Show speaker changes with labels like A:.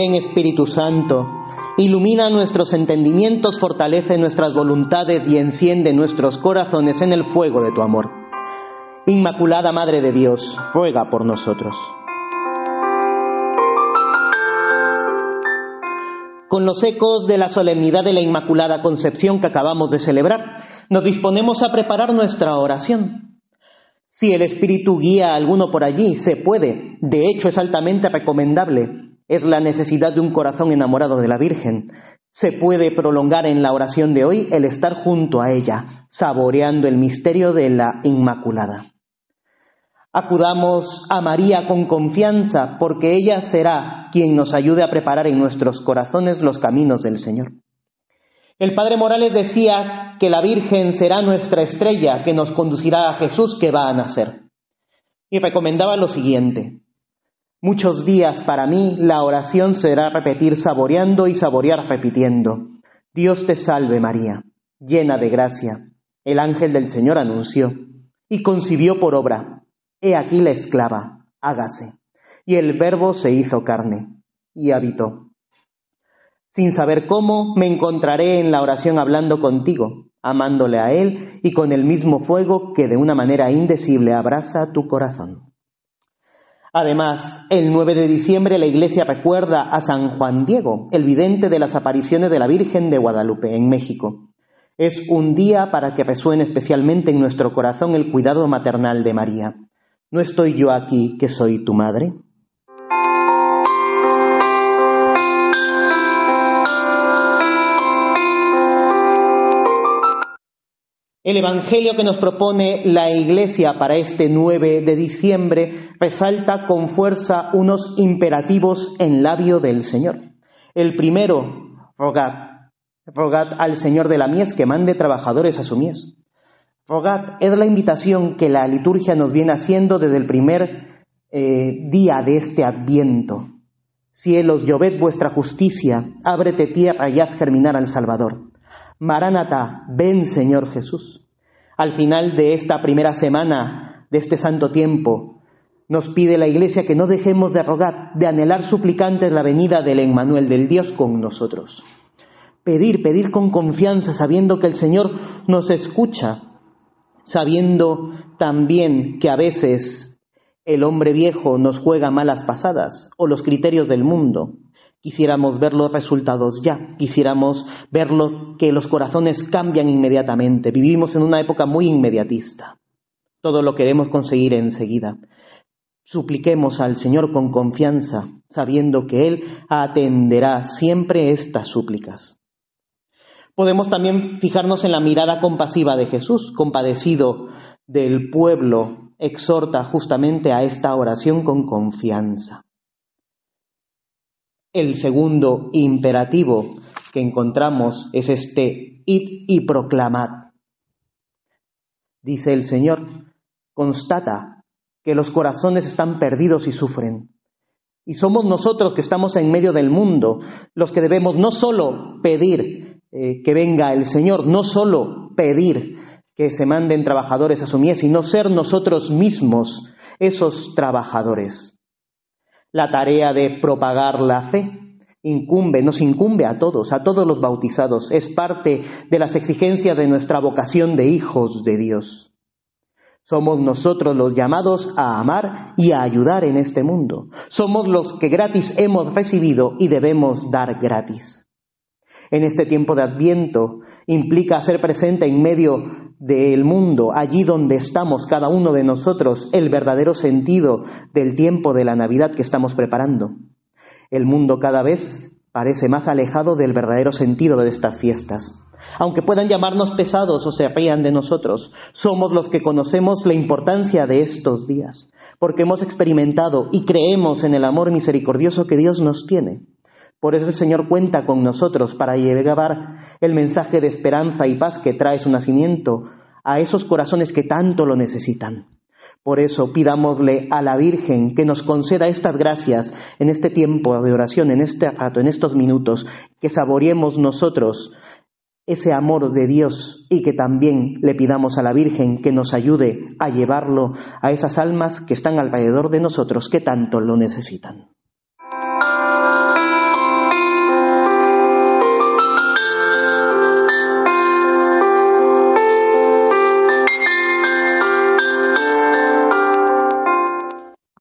A: Ven Espíritu Santo, ilumina nuestros entendimientos, fortalece nuestras voluntades y enciende nuestros corazones en el fuego de tu amor. Inmaculada Madre de Dios, ruega por nosotros. Con los ecos de la solemnidad de la Inmaculada Concepción que acabamos de celebrar, nos disponemos a preparar nuestra oración. Si el Espíritu guía a alguno por allí, se puede, de hecho es altamente recomendable, es la necesidad de un corazón enamorado de la Virgen. Se puede prolongar en la oración de hoy el estar junto a ella, saboreando el misterio de la Inmaculada. Acudamos a María con confianza, porque ella será quien nos ayude a preparar en nuestros corazones los caminos del Señor. El Padre Morales decía que la Virgen será nuestra estrella que nos conducirá a Jesús que va a nacer. Y recomendaba lo siguiente, Muchos días para mí la oración será repetir saboreando y saborear repitiendo. Dios te salve María, llena de gracia. El ángel del Señor anunció y concibió por obra. He aquí la esclava, hágase. Y el verbo se hizo carne y habitó. Sin saber cómo, me encontraré en la oración hablando contigo, amándole a Él y con el mismo fuego que de una manera indecible abraza tu corazón. Además, el 9 de diciembre la Iglesia recuerda a San Juan Diego, el vidente de las apariciones de la Virgen de Guadalupe, en México. Es un día para que resuene especialmente en nuestro corazón el cuidado maternal de María. ¿No estoy yo aquí que soy tu madre? El Evangelio que nos propone la Iglesia para este 9 de diciembre resalta con fuerza unos imperativos en labio del Señor. El primero, rogad, rogad al Señor de la mies que mande trabajadores a su mies. Rogad es la invitación que la liturgia nos viene haciendo desde el primer eh, día de este adviento. Cielos, lloved vuestra justicia, ábrete tierra y haz germinar al Salvador. Maránata, ven Señor Jesús. Al final de esta primera semana, de este santo tiempo, nos pide la Iglesia que no dejemos de rogar, de anhelar suplicantes la venida del Emmanuel, del Dios con nosotros. Pedir, pedir con confianza, sabiendo que el Señor nos escucha, sabiendo también que a veces el hombre viejo nos juega malas pasadas o los criterios del mundo. Quisiéramos ver los resultados ya, quisiéramos ver que los corazones cambian inmediatamente. Vivimos en una época muy inmediatista. Todo lo queremos conseguir enseguida. Supliquemos al Señor con confianza, sabiendo que Él atenderá siempre estas súplicas. Podemos también fijarnos en la mirada compasiva de Jesús, compadecido del pueblo, exhorta justamente a esta oración con confianza. El segundo imperativo que encontramos es este id y proclamad. Dice el Señor, constata que los corazones están perdidos y sufren. Y somos nosotros que estamos en medio del mundo los que debemos no solo pedir eh, que venga el Señor, no solo pedir que se manden trabajadores a su mies, sino ser nosotros mismos esos trabajadores. La tarea de propagar la fe incumbe, nos incumbe a todos, a todos los bautizados. Es parte de las exigencias de nuestra vocación de hijos de Dios. Somos nosotros los llamados a amar y a ayudar en este mundo. Somos los que gratis hemos recibido y debemos dar gratis. En este tiempo de Adviento implica ser presente en medio del mundo, allí donde estamos cada uno de nosotros, el verdadero sentido del tiempo de la Navidad que estamos preparando. El mundo cada vez parece más alejado del verdadero sentido de estas fiestas. Aunque puedan llamarnos pesados o se rían de nosotros, somos los que conocemos la importancia de estos días, porque hemos experimentado y creemos en el amor misericordioso que Dios nos tiene. Por eso el Señor cuenta con nosotros para llevar el mensaje de esperanza y paz que trae su nacimiento a esos corazones que tanto lo necesitan. Por eso pidámosle a la Virgen que nos conceda estas gracias en este tiempo de oración, en este rato, en estos minutos, que saboreemos nosotros ese amor de Dios y que también le pidamos a la Virgen que nos ayude a llevarlo a esas almas que están alrededor de nosotros que tanto lo necesitan.